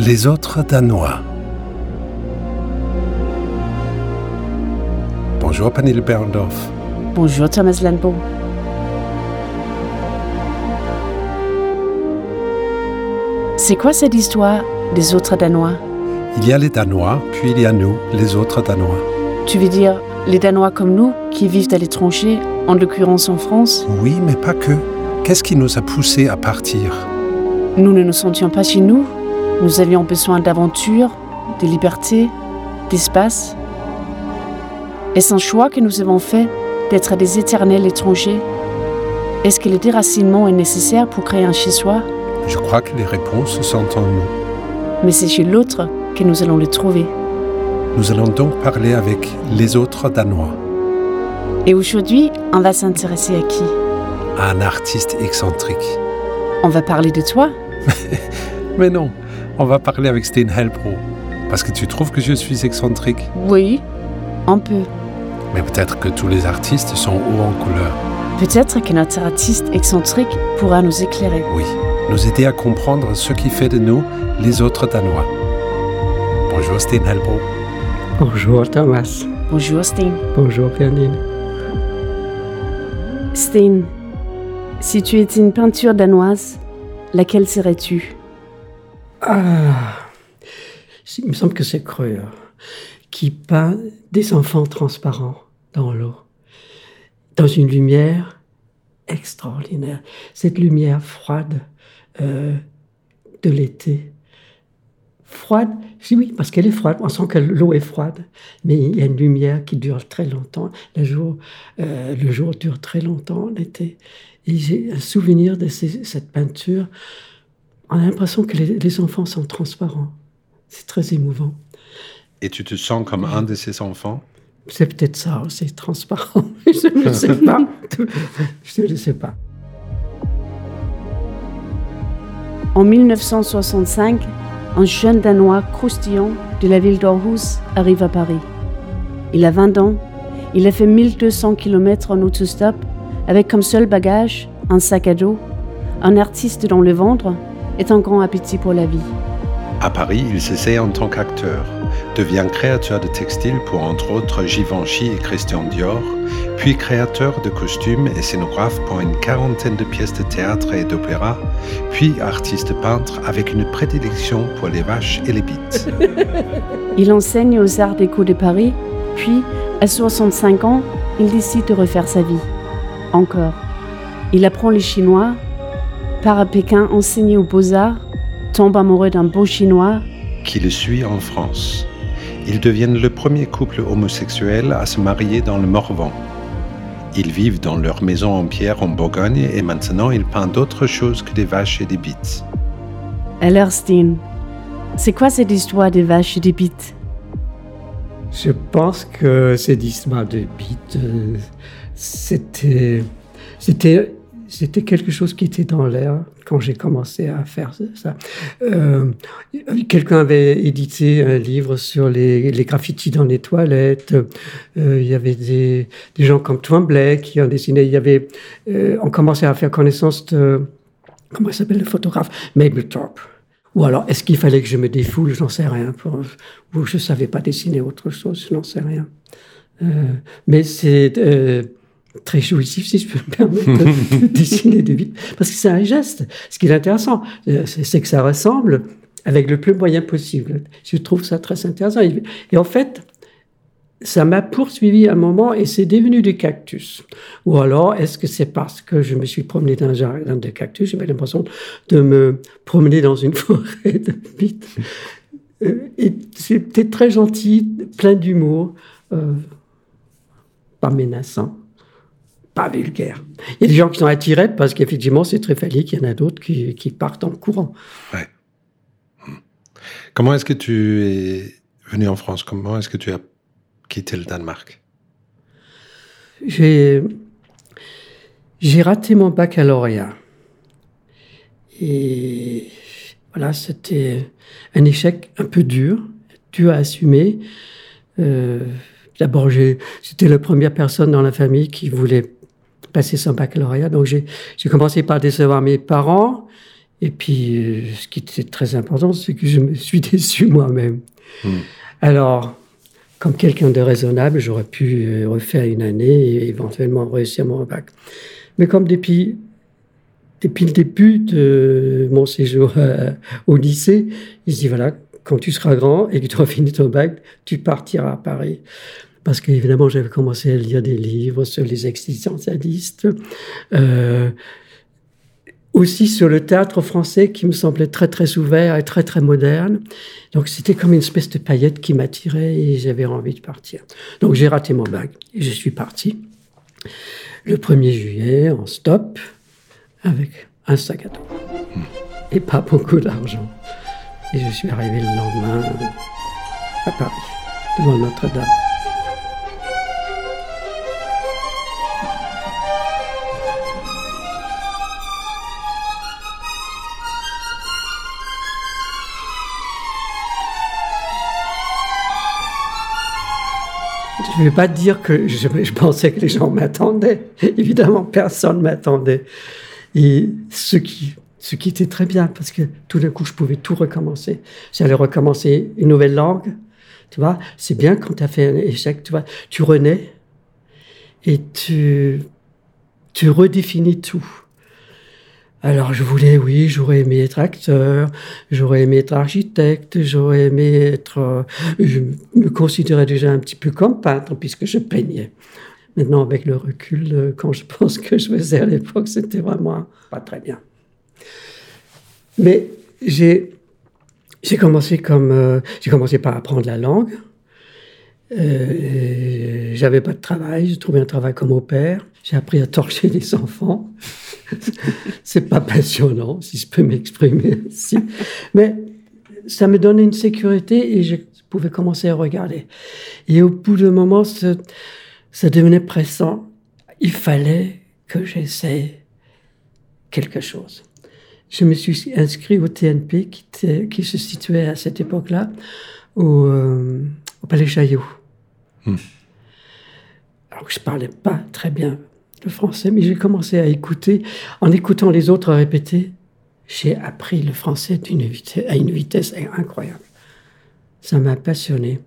Les autres Danois. Bonjour Pernille Berndorf. Bonjour Thomas Landbo. C'est quoi cette histoire des autres Danois? Il y a les Danois, puis il y a nous, les autres Danois. Tu veux dire les Danois comme nous, qui vivent à l'étranger, en l'occurrence en France? Oui, mais pas que. Qu'est-ce qui nous a poussés à partir? Nous ne nous sentions pas chez nous. Nous avions besoin d'aventure, de liberté, d'espace. Est-ce un choix que nous avons fait d'être des éternels étrangers? Est-ce que le déracinement est nécessaire pour créer un chez-soi? Je crois que les réponses sont en nous. Mais c'est chez l'autre que nous allons les trouver. Nous allons donc parler avec les autres Danois. Et aujourd'hui, on va s'intéresser à qui? À un artiste excentrique. On va parler de toi Mais non, on va parler avec Sten Helbro. Parce que tu trouves que je suis excentrique? Oui, un peu. Mais peut-être que tous les artistes sont hauts en couleur. Peut-être que notre artiste excentrique pourra nous éclairer. Oui, nous aider à comprendre ce qui fait de nous les autres Danois. Bonjour Sten Helbro. Bonjour Thomas. Bonjour Steen. Bonjour Pernille. Steen, si tu étais une peinture danoise, laquelle serais-tu? Ah, il me semble que c'est Creux qui peint des enfants transparents dans l'eau, dans une lumière extraordinaire. Cette lumière froide euh, de l'été. Froide, oui, parce qu'elle est froide. On sent que l'eau est froide, mais il y a une lumière qui dure très longtemps. Le jour, euh, le jour dure très longtemps, l'été. Et j'ai un souvenir de cette peinture. On a l'impression que les, les enfants sont transparents. C'est très émouvant. Et tu te sens comme un de ces enfants? C'est peut-être ça, c'est transparent. Je ne sais pas. Je ne sais pas. En 1965, un jeune Danois croustillant de la ville d'Aarhus arrive à Paris. Il a 20 ans, il a fait 1200 km en autostop avec comme seul bagage un sac à dos, un artiste dans le ventre et un grand appétit pour la vie. À Paris, il s'essaie en tant qu'acteur, devient créateur de textiles pour entre autres Givenchy et Christian Dior, puis créateur de costumes et scénographe pour une quarantaine de pièces de théâtre et d'opéra, puis artiste peintre avec une prédilection pour les vaches et les bites. Il enseigne aux Arts déco de Paris, puis, à 65 ans, il décide de refaire sa vie. Encore. Il apprend le chinois, part à Pékin enseigner aux beaux-arts, tombe amoureux d'un beau chinois, qui le suit en France. Ils deviennent le premier couple homosexuel à se marier dans le Morvan. Ils vivent dans leur maison en pierre en Bourgogne et maintenant ils peignent d'autres choses que des vaches et des bites. Alors, Steen, c'est quoi cette histoire des vaches et des bites? Je pense que cette histoire de beat, euh, c'était, c'était, c'était quelque chose qui était dans l'air quand j'ai commencé à faire ça. Euh, Quelqu'un avait édité un livre sur les, les graffitis dans les toilettes. Euh, il y avait des, des gens comme Twombly qui ont dessiné. Il y avait, euh, on commençait à faire connaissance de, comment s'appelle le photographe, Mapplethorpe. Ou alors, est-ce qu'il fallait que je me défoule? J'en sais rien. Ou je savais pas dessiner autre chose, je n'en sais rien. Mais c'est très jouissif, si je peux me permettre, de, de dessiner des vides. Parce que c'est un geste. Ce qui est intéressant, euh, c'est que ça ressemble avec le plus moyen possible. Je trouve ça très intéressant. Et, en fait, ça m'a poursuivi un moment et c'est devenu du cactus. Ou alors, est-ce que c'est parce que je me suis promené dans un jardin de cactus, j'avais l'impression de me promener dans une forêt de bites. Euh, Et c'était très gentil, plein d'humour, euh, pas menaçant, pas vulgaire. Il y a des gens qui sont attirés parce qu'effectivement c'est très phallique, il y en a d'autres qui, qui partent en courant. Ouais. Comment est-ce que tu es venu en France? Comment est-ce que tu as quitté le Danemark? J'ai j'ai raté mon baccalauréat. Et voilà, c'était un échec un peu dur, dur à assumer. Euh, D'abord, j'ai- j'étais la première personne dans la famille qui voulait passer son baccalauréat. Donc, j'ai commencé par décevoir mes parents. Et puis, euh, ce qui était très important, c'est que je me suis déçu moi-même. Hmm. Alors, comme quelqu'un de raisonnable, j'aurais pu euh, refaire une année et éventuellement réussir mon bac. Mais comme depuis, depuis le début de mon séjour euh, au lycée, il se dit voilà, quand tu seras grand et que tu auras fini ton bac, tu partiras à Paris. Parce qu'évidemment, j'avais commencé à lire des livres sur les existentialistes. Euh, aussi sur le théâtre français qui me semblait très très ouvert et très très moderne. Donc c'était comme une espèce de paillette qui m'attirait et j'avais envie de partir. Donc j'ai raté mon bac et je suis parti le 1er juillet en stop avec un sac à dos et pas beaucoup d'argent. Et je suis arrivé le lendemain à Paris, devant Notre-Dame. Je ne vais pas dire que je, pensais que les gens m'attendaient. Évidemment, personne ne m'attendait. Et ce qui, ce qui était très bien, parce que tout d'un coup, je pouvais tout recommencer. J'allais recommencer une nouvelle langue. Tu vois, c'est bien quand tu as fait un échec, tu vois, tu renais et tu, tu redéfinis tout. Alors je voulais, oui, j'aurais aimé être acteur, j'aurais aimé être architecte, j'aurais aimé être... Euh, je me considérais déjà un petit peu comme peintre puisque je peignais. Maintenant, avec le recul, euh, quand je pense que je faisais à l'époque, c'était vraiment pas très bien. Mais j'ai commencé comme euh, j'ai commencé par apprendre la langue. Euh, j'avais pas de travail, j'ai trouvé un travail comme au père. J'ai appris à torcher des enfants. c'est pas passionnant, si je peux m'exprimer ainsi. Mais ça me donnait une sécurité et je pouvais commencer à regarder. Et au bout d'un moment, ça, devenait pressant. Il fallait que j'essaie quelque chose. Je me suis inscrit au TNP qui, qui se situait à cette époque-là au, euh, au Palais Chaillot. Hmm. Alors je parlais pas très bien le français, mais j'ai commencé à écouter. En écoutant les autres répéter, j'ai appris le français vitesse, à une vitesse incroyable. Ça m'a passionné.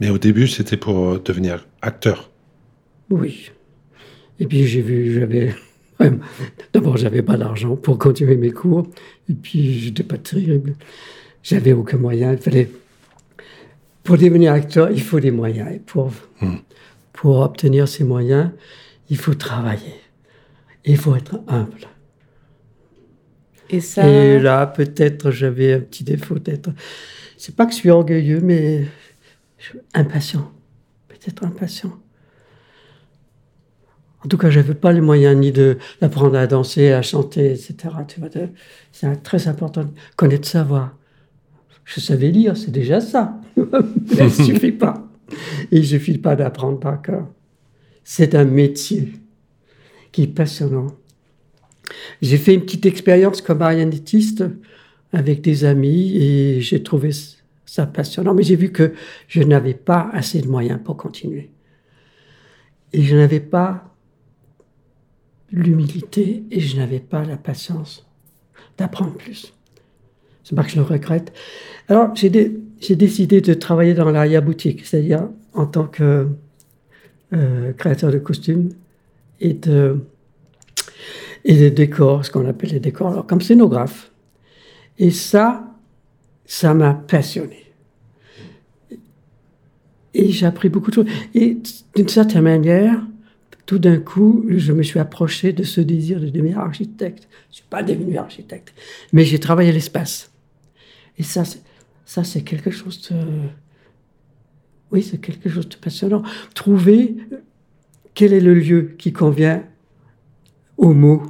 Mais au début, c'était pour devenir acteur. Oui. Et puis j'ai vu, j'avais. D'abord, j'avais pas d'argent pour continuer mes cours. Et puis, j'étais pas terrible. J'avais aucun moyen. Il fallait. Pour devenir acteur, il faut des moyens. Et pour, pour obtenir ces moyens, il faut travailler. Il faut être humble. Et, ça... Et là, peut-être, j'avais un petit défaut d'être. C'est pas que je suis orgueilleux, mais impatient. Peut-être impatient. En tout cas, je n'avais pas les moyens ni d'apprendre à danser, à chanter, etc. C'est très important de connaître sa voix. Je savais lire, c'est déjà ça. Il ne suffit pas. Il ne suffit pas d'apprendre par cœur. C'est un métier qui est passionnant. J'ai fait une petite expérience comme marionnettiste avec des amis et j'ai trouvé ça passionnant. Mais j'ai vu que je n'avais pas assez de moyens pour continuer. Et je n'avais pas l'humilité et je n'avais pas la patience d'apprendre plus. C'est pas que je le regrette. Alors, j'ai, décidé de travailler dans l'arrière-boutique, c'est-à-dire en tant que euh, créateur de costumes et de, et de décors, ce qu'on appelle les décors, alors, comme scénographe. Et ça, ça m'a passionné. Et j'ai appris beaucoup de choses. Et d'une certaine manière, tout d'un coup, je me suis approché de ce désir de devenir architecte. Je ne suis pas devenu architecte, mais j'ai travaillé l'espace. Et ça, ça c'est quelque chose de... Oui, c'est quelque chose de passionnant. Trouver quel est le lieu qui convient au mot.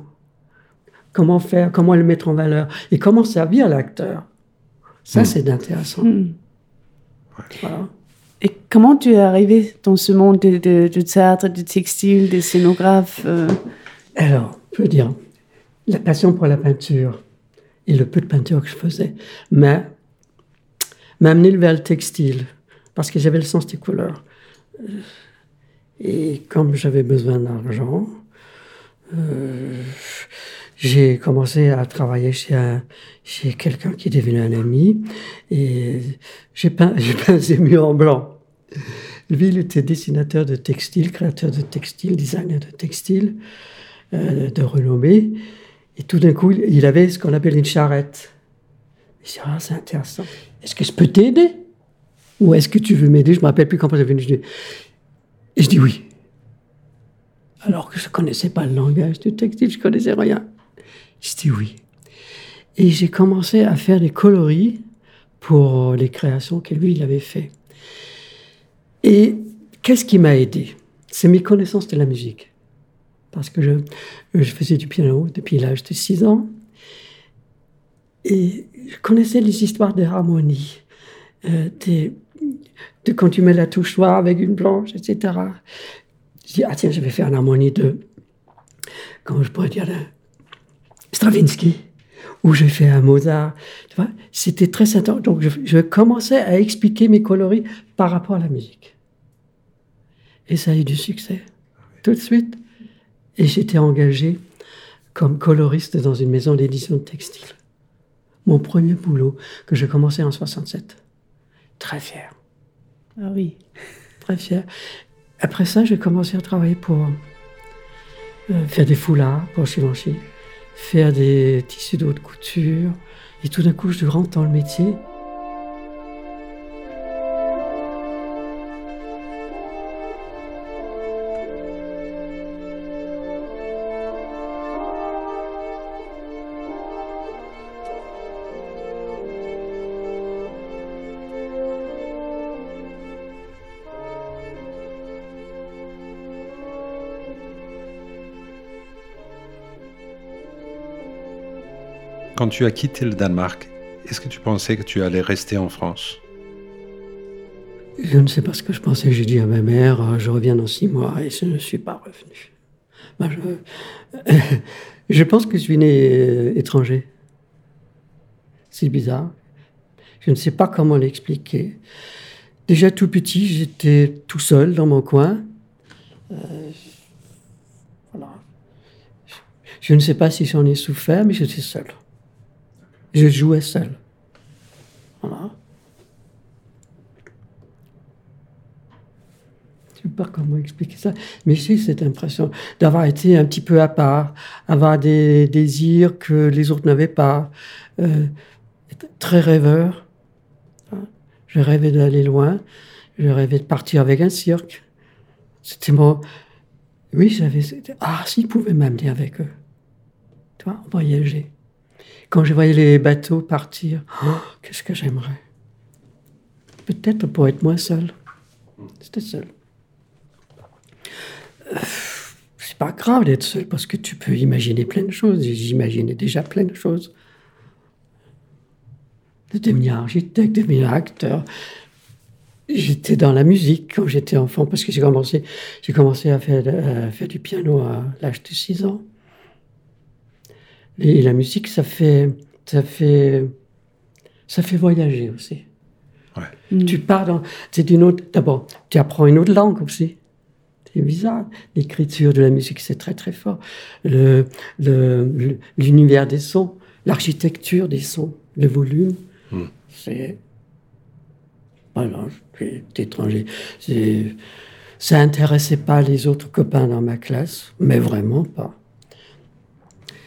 Comment faire, comment le mettre en valeur et comment servir l'acteur. Ça, hmm. c'est intéressant. Hmm. Voilà. Et comment tu es arrivé dans ce monde de, de, théâtre, de textile, de scénographe euh? Alors, je veux dire, la passion pour la peinture et le peu de peinture que je faisais m'a amené vers le textile parce que j'avais le sens des couleurs. Euh, et comme j'avais besoin d'argent, euh, j'ai commencé à travailler chez, chez quelqu'un qui est devenu un ami et j'ai peint, j'ai peint ses murs en blanc. Lui, il était dessinateur de textile, créateur de textile, designer de textile, euh, de renommée. Et tout d'un coup, il avait ce qu'on appelle une charrette. Je ah, c'est intéressant. Est-ce que je peux t'aider? Ou est-ce que tu veux m'aider? Je me rappelle plus quand j'avais venu. Et je dis oui. Alors que je connaissais pas le langage du textile, je connaissais rien. Je dis oui. Et j'ai commencé à faire des coloris pour les créations que lui, il avait fait. Et qu'est-ce qui m'a aidé? C'est mes connaissances de la musique. Parce que je, je faisais du piano depuis l'âge de 6 ans. Et je connaissais les histoires des harmonies, euh, de quand tu mets la touche noire avec une blanche, etc. Je dis, ah tiens, je vais faire une harmonie de, comment je pourrais dire, de Stravinsky, ou j'ai fait un Mozart. Tu vois, c'était très intéressant. Donc, je, je, commençais à expliquer mes coloris par rapport à la musique. Et ça a eu du succès, tout de suite. Et j'étais engagé comme coloriste dans une maison d'édition de textile. Mon premier boulot que j'ai commencé en 67. Très fier. Ah oui. Très fier. Après ça, j'ai commencé à travailler pour euh, faire des foulards pour Givenchy, faire des tissus de haute couture. Et tout d'un coup, je rentre dans le métier Quand tu as quitté le Danemark, est-ce que tu pensais que tu allais rester en France? Je ne sais pas ce que je pensais. J'ai dit à ma mère, euh, je reviens dans six mois et je ne suis pas revenu. Ben, je... pense que je suis né euh, étranger. C'est bizarre. Je ne sais pas comment l'expliquer. Déjà tout petit, j'étais tout seul dans mon coin. Euh. Je ne sais pas si j'en ai souffert, mais j'étais seul. Je jouais seul. Voilà. Je ne sais pas comment expliquer ça, mais j'ai cette impression d'avoir été un petit peu à part, avoir des désirs que les autres n'avaient pas, euh, très rêveur. Je rêvais d'aller loin, je rêvais de partir avec un cirque. C'était mon. Oui, j'avais. Ah, s'ils pouvaient m'amener avec eux. Tu vois, voyager. Quand je voyais les bateaux partir, oh, qu'est-ce que j'aimerais. Peut-être pour être moins seul. C'était seul. Euh, c'est pas grave d'être seul parce que tu peux imaginer plein de choses. J'imaginais déjà plein de choses. De devenir architecte, de devenir acteur. J'étais dans la musique quand j'étais enfant parce que j'ai commencé, commencé à faire, à faire du piano à l'âge de 6 ans. Et la musique, ça fait, ça fait, ça fait voyager aussi. Ouais. Tu pars dans, c'est une autre. D'abord, tu apprends une autre langue aussi. C'est bizarre. L'écriture de la musique, c'est très très fort. Le, le, l'univers des sons, l'architecture des sons, le volume, mm. c'est. Voilà, je étranger. C'est, ça intéressait pas les autres copains dans ma classe, mais vraiment pas.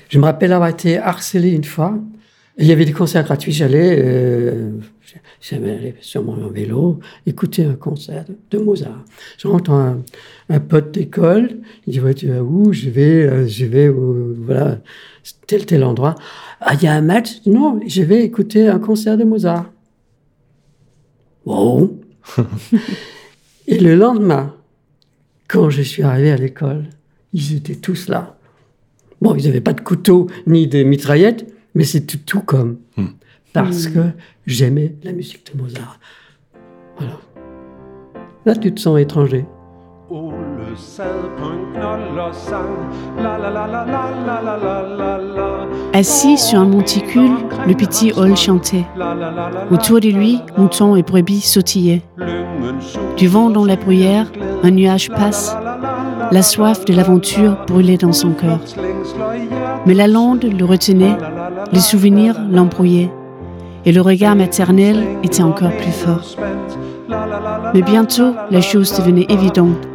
Je me rappelle avoir été harcelé une fois. Il y avait des concerts gratuits. J'allais, euh, j'allais sur mon vélo écouter un concert de, Mozart. Je rentre un, un pote d'école. Il dit ouais, tu vas où Je vais, euh, je vais au, voilà tel tel endroit. Ah, il y a un match? Non, je vais écouter un concert de Mozart. Wow. Et le lendemain, quand je suis arrivé à l'école, ils étaient tous là. Bon, ils n'avaient pas de couteau ni de mitraillettes, mais c'est tout, comme. Hmm. Parce hmm. que j'aimais la musique de Mozart. Voilà. Là, tu te sens étranger. Assis sur un monticule, le petit Hall chantait. Autour de lui, moutons et brebis sautillaient. Du vent dans la bruyère, un nuage passe. La soif de l'aventure brûlait dans son cœur. Mais la lande le retenait, les souvenirs l'embrouillaient, et le regard maternel était encore plus fort. Mais bientôt, la chose devenait évidente.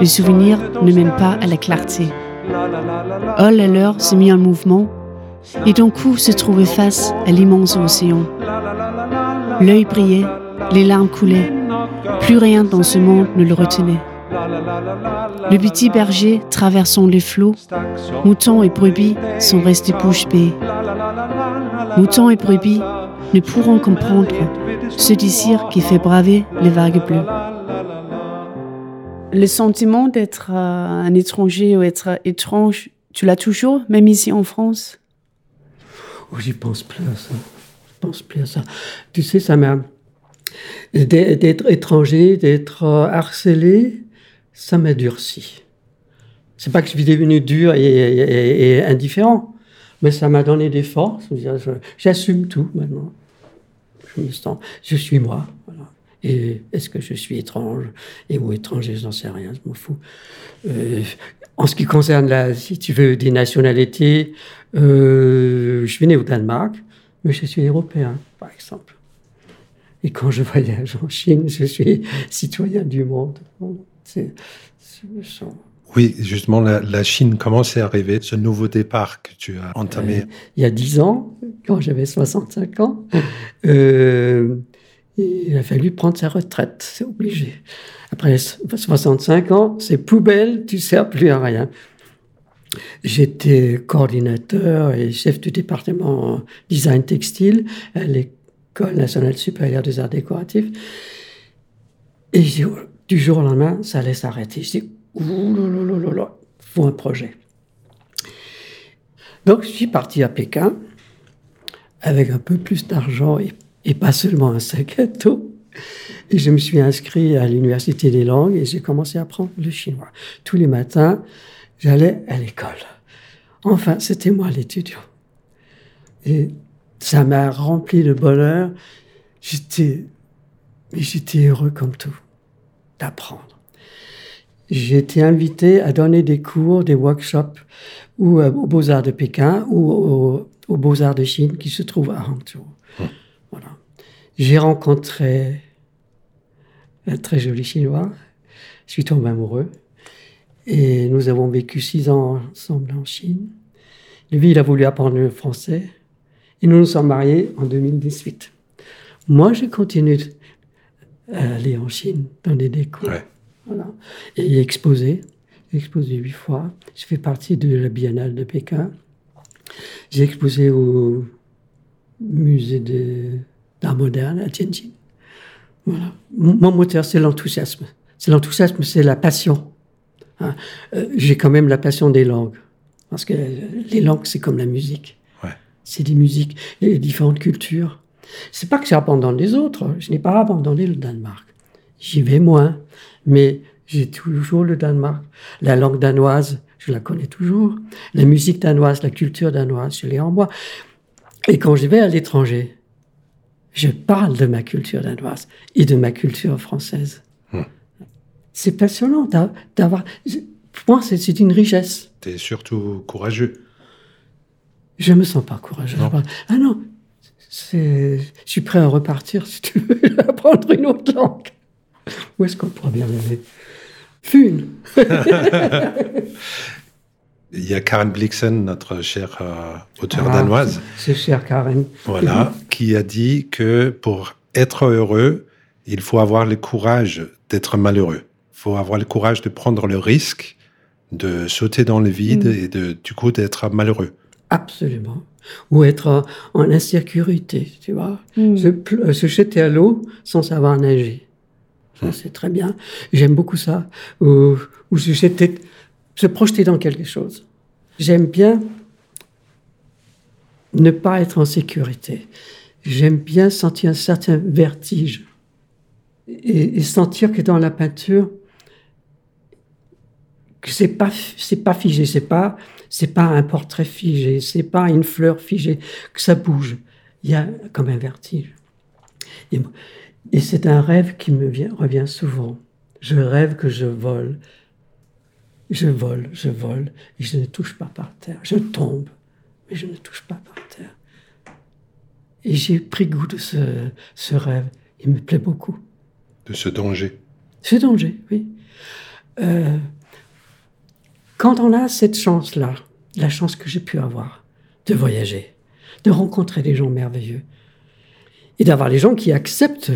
Les souvenirs ne mènent pas à la clarté. Hall alors se mit en mouvement et d'un coup se trouvait face à l'immense océan. L'œil brillait, les larmes coulaient. Plus rien dans ce monde ne le retenait. Le petit berger traversant les flots, moutons et brebis sont restés bouche bée. Moutons et brebis ne pourront comprendre ce désir qui fait braver les vagues bleues. Le sentiment d'être euh, un étranger ou être étrange, tu l'as toujours, même ici en France? Oh, j'y pense plus à ça. Je pense plus à ça. Tu sais, ça m'a. D'être étranger, d'être euh, harcelé, ça m'a durci. C'est pas que je suis devenu dur et, indifférent, mais ça m'a donné des forces. J'assume tout maintenant. Je me sens, je suis moi. Et est-ce que je suis étrange? Et ou étranger, je n'en sais rien, je m'en fous. Euh, en ce qui concerne, la, si tu veux, des nationalités, euh, je suis né au Danemark, mais je suis européen, par exemple. Et quand je voyage en Chine, je suis citoyen du monde. Oui, justement, la, Chine, comment c'est arrivé, ce nouveau départ que tu as entamé? Euh, Il y a dix ans, quand j'avais 65 ans, euh, il a fallu prendre sa retraite, c'est obligé. Après 65 ans, c'est poubelle, tu ne sers plus à rien. J'étais coordinateur et chef du département design textile à l'École nationale supérieure des arts décoratifs. Et du jour au lendemain, ça allait s'arrêter. Je dis, ouh faut un projet. Donc, je suis parti à Pékin avec un peu plus d'argent et, et, pas seulement un sac à dos. Et je me suis inscrit à l'Université des langues et j'ai commencé à apprendre le chinois. Tous les matins, j'allais à l'école. Enfin, c'était moi l'étudiant. Et ça m'a rempli de bonheur. J'étais, j'étais heureux comme tout d'apprendre. J'ai été invité à donner des cours, des workshops ou euh, aux Beaux-Arts de Pékin ou aux, Beaux-Arts de Chine qui se trouvent à Hangzhou. Voilà. J'ai rencontré un très joli Chinois. Je suis tombé amoureux. Et nous avons vécu six ans ensemble en Chine. Lui, il a voulu apprendre le français. Et nous nous sommes mariés en 2018. Moi, j'ai continué à aller en Chine, dans des décos. Voilà. Et exposé. exposé huit fois. Je fais partie de la Biennale de Pékin. J'ai exposé au musée d'art moderne à Tianjin. Voilà. Mon moteur, c'est l'enthousiasme. C'est l'enthousiasme, c'est la passion. Hein. Euh, j'ai quand même la passion des langues. Parce que les langues, c'est comme la musique. C'est des musiques, les différentes cultures. C'est pas que j'ai abandonné les autres. Je n'ai pas abandonné le Danemark. J'y vais moins. Mais j'ai toujours le Danemark. La langue danoise, je la connais toujours. La musique danoise, la culture danoise, je l'ai en moi. Et quand je vais à l'étranger, je parle de ma culture danoise et de ma culture française. Hmm c'est passionnant d'avoir. Pour moi, c'est une richesse. Tu es surtout courageux. Je me sens pas courageux. Ah non, je suis prêt à repartir si tu veux apprendre une autre langue. Où est-ce qu'on pourrait bien aller? Fune Il y a Karen Blixen, notre chère euh, auteure ah, danoise. C'est cher Karen. Voilà, qui a dit que pour être heureux, il faut avoir le courage d'être malheureux faut avoir le courage de prendre le risque de sauter dans le vide mm. et de, du coup d'être malheureux. Absolument. Ou être en insécurité, tu vois. Mm. Se, se, jeter à l'eau sans savoir nager. Ça, mm. c'est très bien. J'aime beaucoup ça. Ou, ou se, jeter, se projeter dans quelque chose. J'aime bien ne pas être en sécurité. J'aime bien sentir un certain vertige. Et, et sentir que dans la peinture, c'est pas c'est pas figé, c'est pas c'est pas un portrait figé, c'est pas une fleur figée, que ça bouge. Il y a comme un vertige. Et, et c'est un rêve qui me vient, revient souvent. Je rêve que je vole. Je vole, je vole, et je ne touche pas par terre. Je tombe. mais je ne touche pas par terre. Et j'ai pris goût de ce, ce rêve. Il me plaît beaucoup. De ce danger. Ce danger, oui. Euh, quand on a cette chance-là, la chance que j'ai pu avoir de voyager, de rencontrer des gens merveilleux et d'avoir les gens qui acceptent,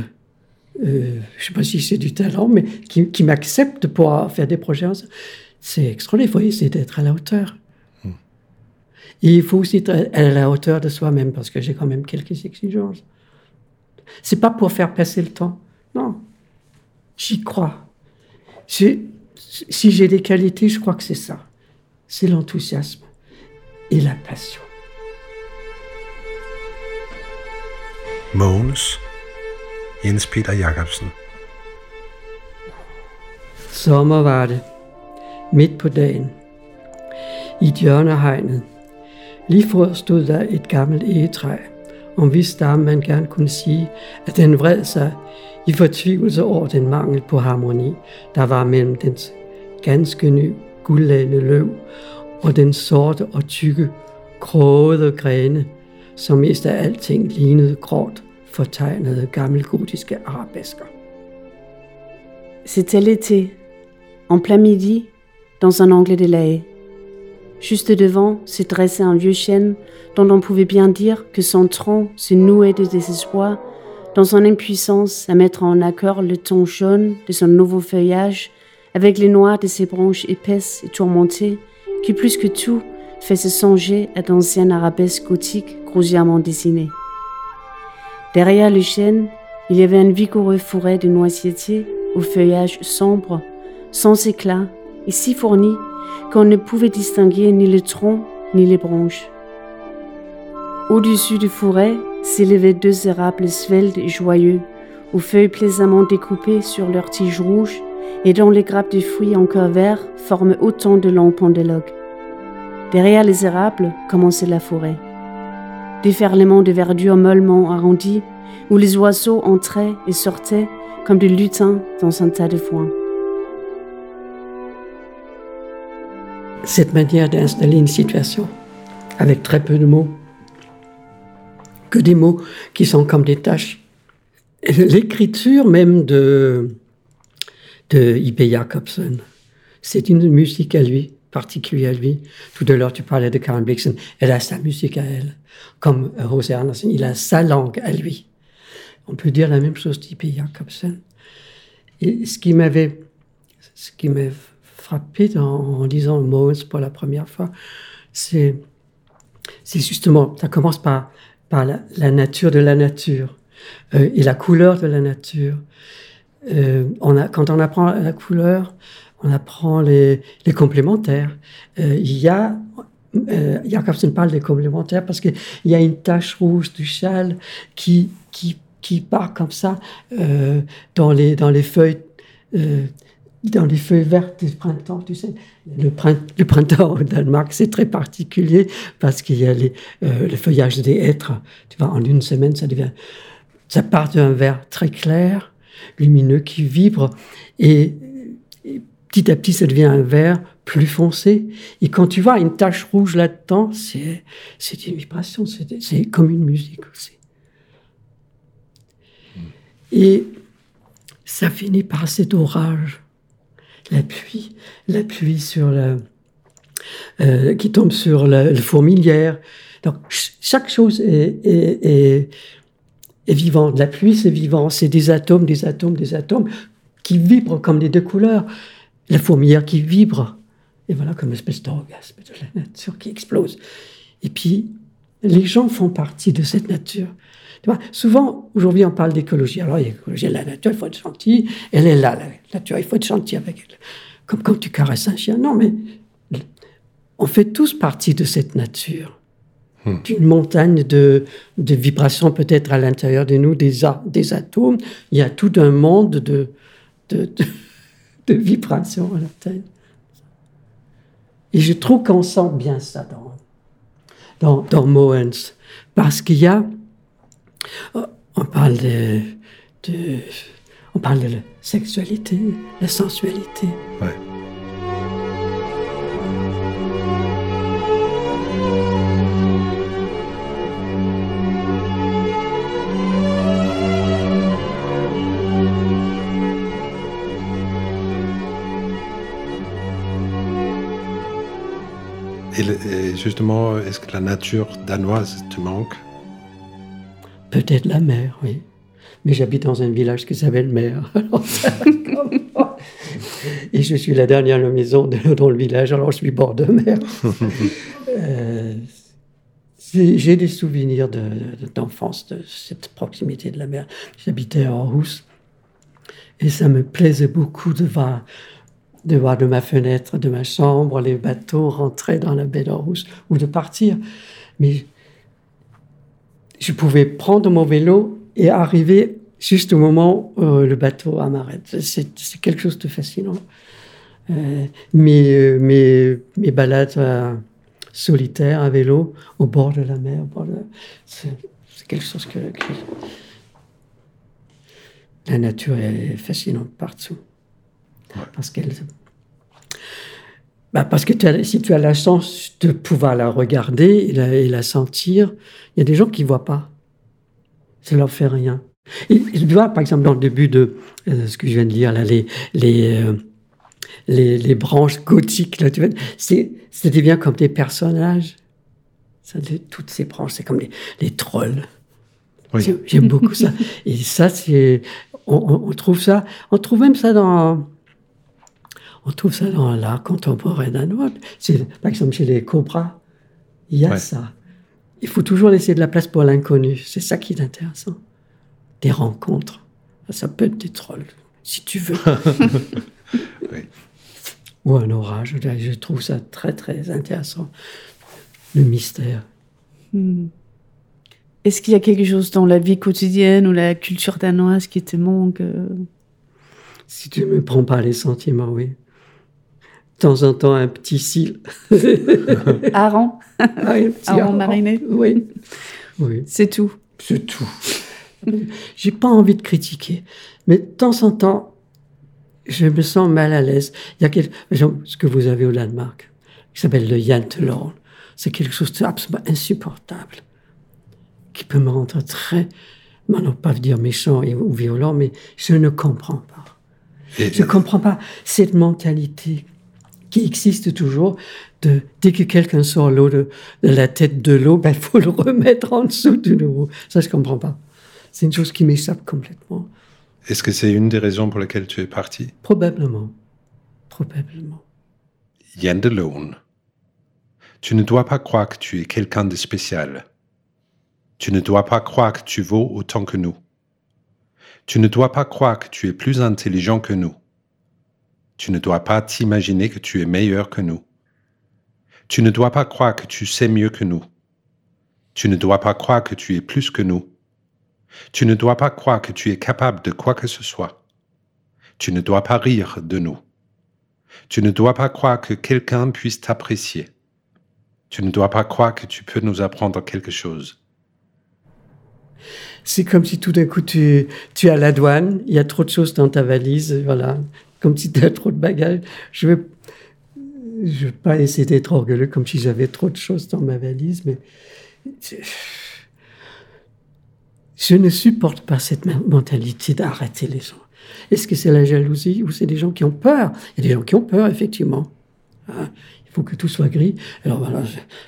euh, je ne sais pas si c'est du talent, mais qui, qui m'acceptent pour faire des projets, c'est extraordinaire. Il faut essayer d'être à la hauteur. Hmm. Et il faut aussi être à la hauteur de soi-même parce que j'ai quand même quelques exigences. C'est pas pour faire passer le temps. Non. J'y crois. Si j'ai des qualités, je crois que c'est ça. C'est l'enthousiasme et la passion. Mogens Jens Peter Jacobsen. Sommer var det, midt på dagen, i et hjørnehegnet. Lige for stod der et gammelt egetræ, om hvis stamme man gerne kunne sige, at den vred sig i fortvivlelse over den mangel på harmoni, der var mellem dens ganske ny guldlagende løv og den sorte og tykke, krogede grene, som mest af alting lignede gråt fortegnede gammelgotiske arabesker. C'était l'été, en plein midi, dans un angle de la Juste devant se dressait un vieux chêne dont on pouvait bien dire que son tronc se nouait de désespoir dans son impuissance à mettre en accord le ton jaune de son nouveau feuillage avec les noix de ses branches épaisses et tourmentées qui plus que tout faisaient songer à d'anciennes arabesques gothiques grossièrement dessinées. Derrière le chêne, il y avait un vigoureux forêt de noisetiers au feuillage sombre, sans éclat et si fourni qu'on ne pouvait distinguer ni le tronc ni les branches. Au-dessus du forêt s'élevaient deux érables sveltes et joyeux, aux feuilles plaisamment découpées sur leurs tiges rouges et dont les grappes de fruits encore verts forment autant de longs pendeloques. Derrière les érables commençait la forêt. Déferlement de verdure mollement arrondi, où les oiseaux entraient et sortaient comme des lutins dans un tas de foin. cette manière d'installer une situation avec très peu de mots, que des mots qui sont comme des tâches. L'écriture même de, de I.P. Jacobson, c'est une musique à lui, particulière à lui. Tout à l'heure, tu parlais de Karen Blixen, elle a sa musique à elle. Comme Rose Anderson, il a sa langue à lui. On peut dire la même chose d'I.P. Jacobson. Et ce qui m'avait, frappé en, lisant Moses pour la première fois, c'est justement, ça commence par, par la, nature de la nature euh, et la couleur de la nature. Euh, quand on apprend la couleur, on apprend les, les complémentaires. Euh, il y a, euh, Jacobson parle des complémentaires parce qu'il y a une tache rouge du châle qui, qui, qui part comme ça euh, dans, les, dans les feuilles dans les feuilles vertes du printemps, tu sais. Le, printemps au Danemark, c'est très particulier parce qu'il y a les, euh, le feuillage des hêtres. Tu vois, en une semaine, ça devient, ça part d'un vert très clair, lumineux, qui vibre et, petit à petit, ça devient un vert plus foncé. Et quand tu vois une tache rouge là-dedans, c'est, c'est une vibration, c'est, c'est comme une musique aussi. Et ça finit par cet orage la pluie, la pluie sur la, euh, qui tombe sur la, fourmilière. Donc chaque chose est, est, vivante. La pluie, c'est vivant. C'est des atomes, des atomes, des atomes qui vibrent comme les deux couleurs. La fourmilière qui vibre. Et voilà comme une espèce d'orgasme de la nature qui explose. Et puis, les gens font partie de cette nature. Tu vois, souvent, aujourd'hui, on parle d'écologie. Alors, l'écologie, la nature, il faut être gentil. Elle est là, la nature, il faut être gentil avec elle. Comme quand tu caresses un chien. Non, mais on fait tous partie de cette nature. Hmm. Une montagne de, de vibrations peut-être à l'intérieur de nous, des, des atomes. Il y a tout un monde de, de, de, vibrations à l'intérieur. Et je trouve qu'on sent bien ça dans, dans, dans Moens. Parce qu'il y a Oh, on parle de, on parle de la sexualité, la sensualité. Ouais. Et justement, est-ce que la nature danoise te manque? Peut-être la mer, oui. Mais j'habite dans un village qui s'appelle Mer. Et je suis la dernière maison dans le village, alors je suis bord de mer. Euh, j'ai des souvenirs d'enfance de, cette proximité de la mer. J'habitais à Aarhus et ça me plaisait beaucoup de voir, de voir de ma fenêtre, de ma chambre, les bateaux rentrer dans la baie d'Aarhus ou de partir. Mais je pouvais prendre mon vélo et arriver juste au moment où le bateau m'arrête. C'est quelque chose de fascinant. Euh, mes, mes, mes balades euh, solitaires à vélo au bord de la mer, c'est quelque chose que, la nature est fascinante partout. Parce qu'elle bah parce que si tu as la chance de pouvoir la regarder et la, et la sentir, il y a des gens qui ne voient pas. Ça leur fait rien. Et, tu vois, par exemple, dans le début de euh, ce que je viens de lire, là, les, les, euh, les, les, branches gothiques, là, tu vois, ça devient comme des personnages. Ça, toutes ces branches, c'est comme les, les trolls. J'aime beaucoup ça. Et ça, c'est, on, on, trouve ça, on trouve même ça dans, on trouve ça dans l'art contemporain danois. C'est, par exemple, chez les cobras, il y a ça. Il faut toujours laisser de la place pour l'inconnu. C'est ça qui est intéressant des rencontres. Ça peut être des trolls, si tu veux. Ou un orage. Je trouve ça très, très intéressant. Le mystère. Hmm. Est-ce qu'il y a quelque chose dans la vie quotidienne ou la culture danoise qui te manque euh? Si tu ne me prends pas les sentiments, oui. De temps en temps, un petit cil. Aran ah, mariné Oui. oui. C'est tout. C'est tout. J'ai pas envie de critiquer, mais de temps en temps, je me sens mal à l'aise. Il y a quelque, ce que vous avez au Danemark, qui s'appelle le Jantelorn. C'est quelque chose d'absolument insupportable, qui peut me rendre très, non pas dire méchant ou violent, mais je ne comprends pas. je ne comprends pas cette mentalité qui existe toujours de dès que quelqu'un sort l'eau de, la tête de l'eau, il ben, faut le remettre en dessous de l'eau. Ça, je comprends pas. C'est une chose qui m'échappe complètement. Est-ce que c'est une des raisons pour lesquelles tu es parti? Probablement. Probablement. Yandelone. Tu ne dois pas croire que tu es quelqu'un de spécial. Tu ne dois pas croire que tu vaux autant que nous. Tu ne dois pas croire que tu es plus intelligent que nous. Tu ne dois pas t'imaginer que tu es meilleur que nous. Tu ne dois pas croire que tu sais mieux que nous. Tu ne dois pas croire que tu es plus que nous. Tu ne dois pas croire que tu es capable de quoi que ce soit. Tu ne dois pas rire de nous. Tu ne dois pas croire que quelqu'un puisse t'apprécier. Tu ne dois pas croire que tu peux nous apprendre quelque chose. C'est comme si tout d'un coup tu, tu es la douane, il y a trop de choses dans ta valise, voilà, comme si tu as trop de bagages. Je je veux pas essayer d'être orgueilleux comme si j'avais trop de choses dans ma valise, mais je ne supporte pas cette mentalité d'arrêter les gens. Est-ce que c'est la jalousie ou c'est des gens qui ont peur? Il y a des gens qui ont peur, effectivement. Hein, il faut que tout soit gris. Alors voilà,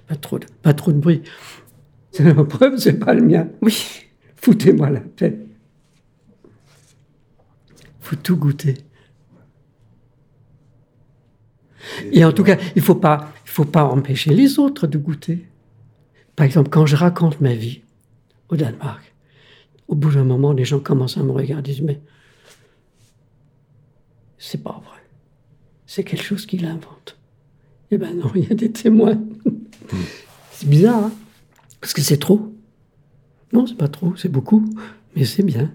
pas trop de, pas trop de bruit. C'est la preuve, c'est pas le mien. Oui. Foutez-moi la paix. Faut tout goûter. Et en tout cas, il faut pas, faut pas empêcher les autres de goûter. Par exemple, quand je raconte ma vie au Danemark, au bout d'un moment, les gens commencent à me regarder et disent Mais c'est pas vrai. C'est quelque chose qu'il invente. Eh ben non, il y a des témoins. c'est bizarre, hein Parce que c'est trop. Non, c'est pas trop, c'est beaucoup, mais c'est bien.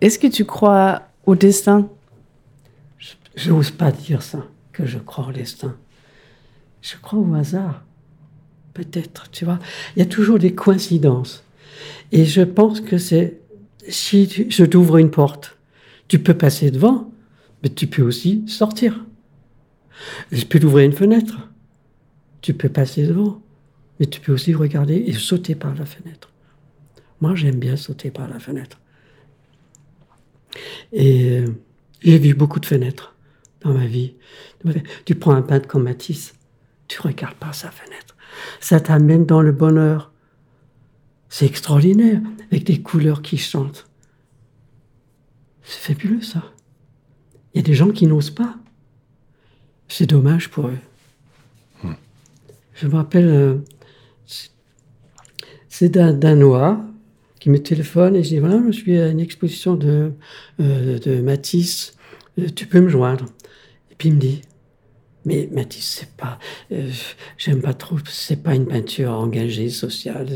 Est-ce que tu crois au destin? Je n'ose pas dire ça, que je crois au destin. Je crois au hasard. Peut-être, tu vois. Il y a toujours des coïncidences. Et je pense que c'est, si je t'ouvre une porte, tu peux passer devant, mais tu peux aussi sortir. Je peux t'ouvrir une fenêtre, tu peux passer devant, mais tu peux aussi regarder et sauter par la fenêtre. Moi, j'aime bien sauter par la fenêtre. Et euh, j'ai vu beaucoup de fenêtres dans ma vie. Tu prends un peintre comme Matisse, Tu regardes par sa fenêtre. Ça t'amène dans le bonheur. C'est extraordinaire, avec des couleurs qui chantent. C'est fabuleux ça. Il y a des gens qui n'osent pas. C'est dommage pour eux. Hmm. Je me rappelle, euh, c'est d'un Danois qui me téléphone et je dis voilà, je suis à une exposition de, euh, de Matisse, euh, tu peux me joindre. Puis il me dit mais Matisse, c'est pas, j'aime pas trop, c'est pas une peinture engagée, sociale.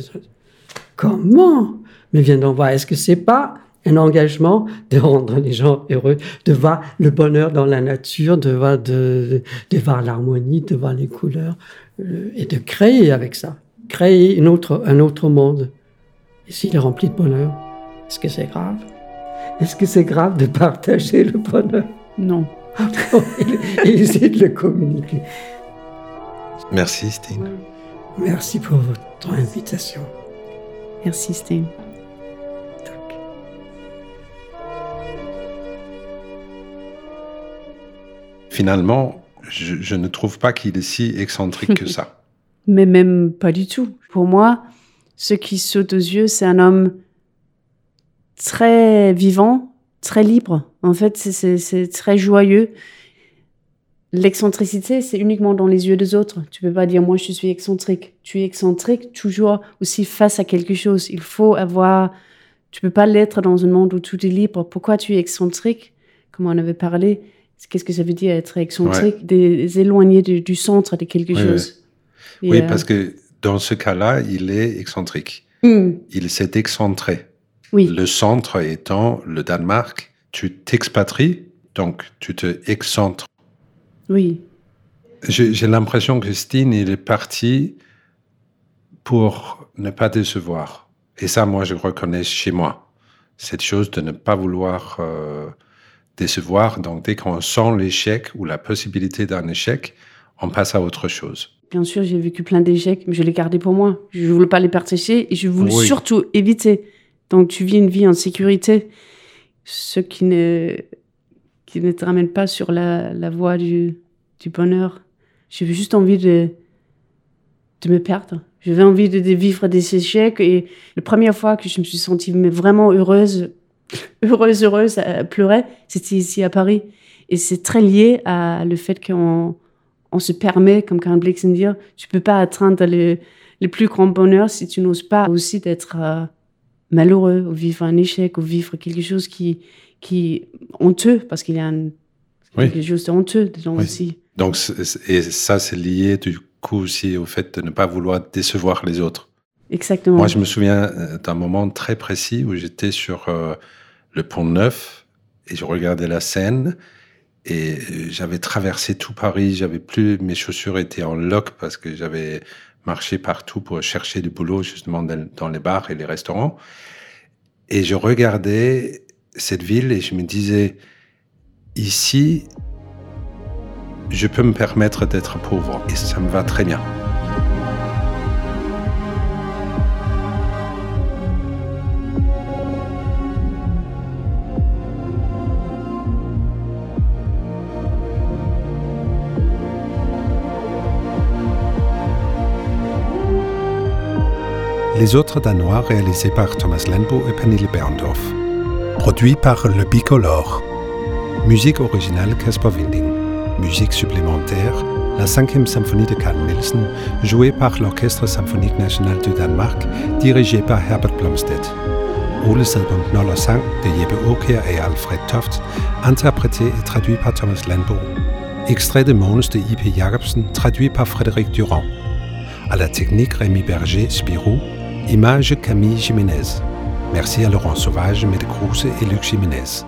Comment? Mais viens d'en voir, est-ce que c'est pas un engagement de rendre les gens heureux, de voir le bonheur dans la nature, de voir, de voir l'harmonie, de voir les couleurs, euh, et de créer avec ça, créer une autre, un autre monde. Et s'il est rempli de bonheur, est-ce que c'est grave? Est-ce que c'est grave de partager le bonheur? Non. et, essayer de le communiquer. Merci, Stine. Merci pour votre invitation. Merci, Stine. finalement, je, ne trouve pas qu'il est si excentrique que ça. Mais même pas du tout. Pour moi, ce qui saute aux yeux, c'est un homme très vivant, très libre. En fait, c'est très joyeux. L'excentricité, c'est uniquement dans les yeux des autres. Tu peux pas dire moi je suis excentrique. Tu es excentrique toujours aussi face à quelque chose. Il faut avoir. Tu peux pas l'être dans un monde où tout est libre. Pourquoi tu es excentrique? Comme on avait parlé, Qu'est-ce que ça veut dire être excentrique, des, éloigné du, centre de quelque chose. oui, euh, parce que dans ce cas-là, il est excentrique. Hmm. Il s'est excentré. Oui. Le centre étant le Danemark. Tu t'expatries, donc tu te excentres. Oui. J'ai l'impression que Stine, il est parti pour ne pas décevoir. Et ça, moi, je reconnais chez moi. Cette chose de ne pas vouloir euh, décevoir. Donc, dès qu'on sent l'échec ou la possibilité d'un échec, on passe à autre chose. Bien sûr, j'ai vécu plein d'échecs, mais je les gardais pour moi. Je ne voulais pas les partager et je voulais surtout éviter. Donc, tu vis une vie en sécurité, ce qui ne, qui ne te ramène pas sur la, la voie du, du bonheur. J'avais juste envie de, de me perdre. J'avais envie de, vivre des échecs et la première fois que je me suis sentie vraiment heureuse heureuse, heureuse, à pleurer, c'était ici à Paris. Et c'est très lié à le fait qu'on on se permet, comme Karen Blixen dit, tu peux pas atteindre le, le plus grand bonheur si tu n'oses pas aussi d'être euh, malheureux, ou vivre un échec, ou vivre quelque chose qui, qui honteux, parce qu'il y a quelque chose de honteux dedans aussi. Donc, et ça, c'est lié du coup aussi au fait de ne pas vouloir décevoir les autres. Exactement. Moi, je me souviens euh, d'un moment très précis où j'étais sur euh, le pont Neuf et je regardais la Seine et euh, j'avais traversé tout Paris. J'avais plus mes chaussures étaient en loc parce que j'avais marché partout pour chercher du boulot justement dans les bars et les restaurants. Et je regardais cette ville et je me disais ici, je peux me permettre d'être pauvre et ça me va très bien. Les autres Danois réalisés par Thomas Lenbo et Pernille Berndorf. Produit par Le Bicolore. Musique originale Casper Winding. Musique supplémentaire la 5e symphonie de Carl Nielsen, jouée par l'Orchestre symphonique national du Danemark, dirigé par Herbert Blomstedt. Ole Sadbom Noller sang de Jeppe Aukjær et Alfred Toft, interprété et traduit par Thomas Landbo. Extrait de Månes de I.P. Jacobsen, traduit par Frédéric Durand. À la technique Rémi Berger, Spirou, Image Camille Jiménez. Merci à Laurent Sauvage, Kruse et Luc Jiménez.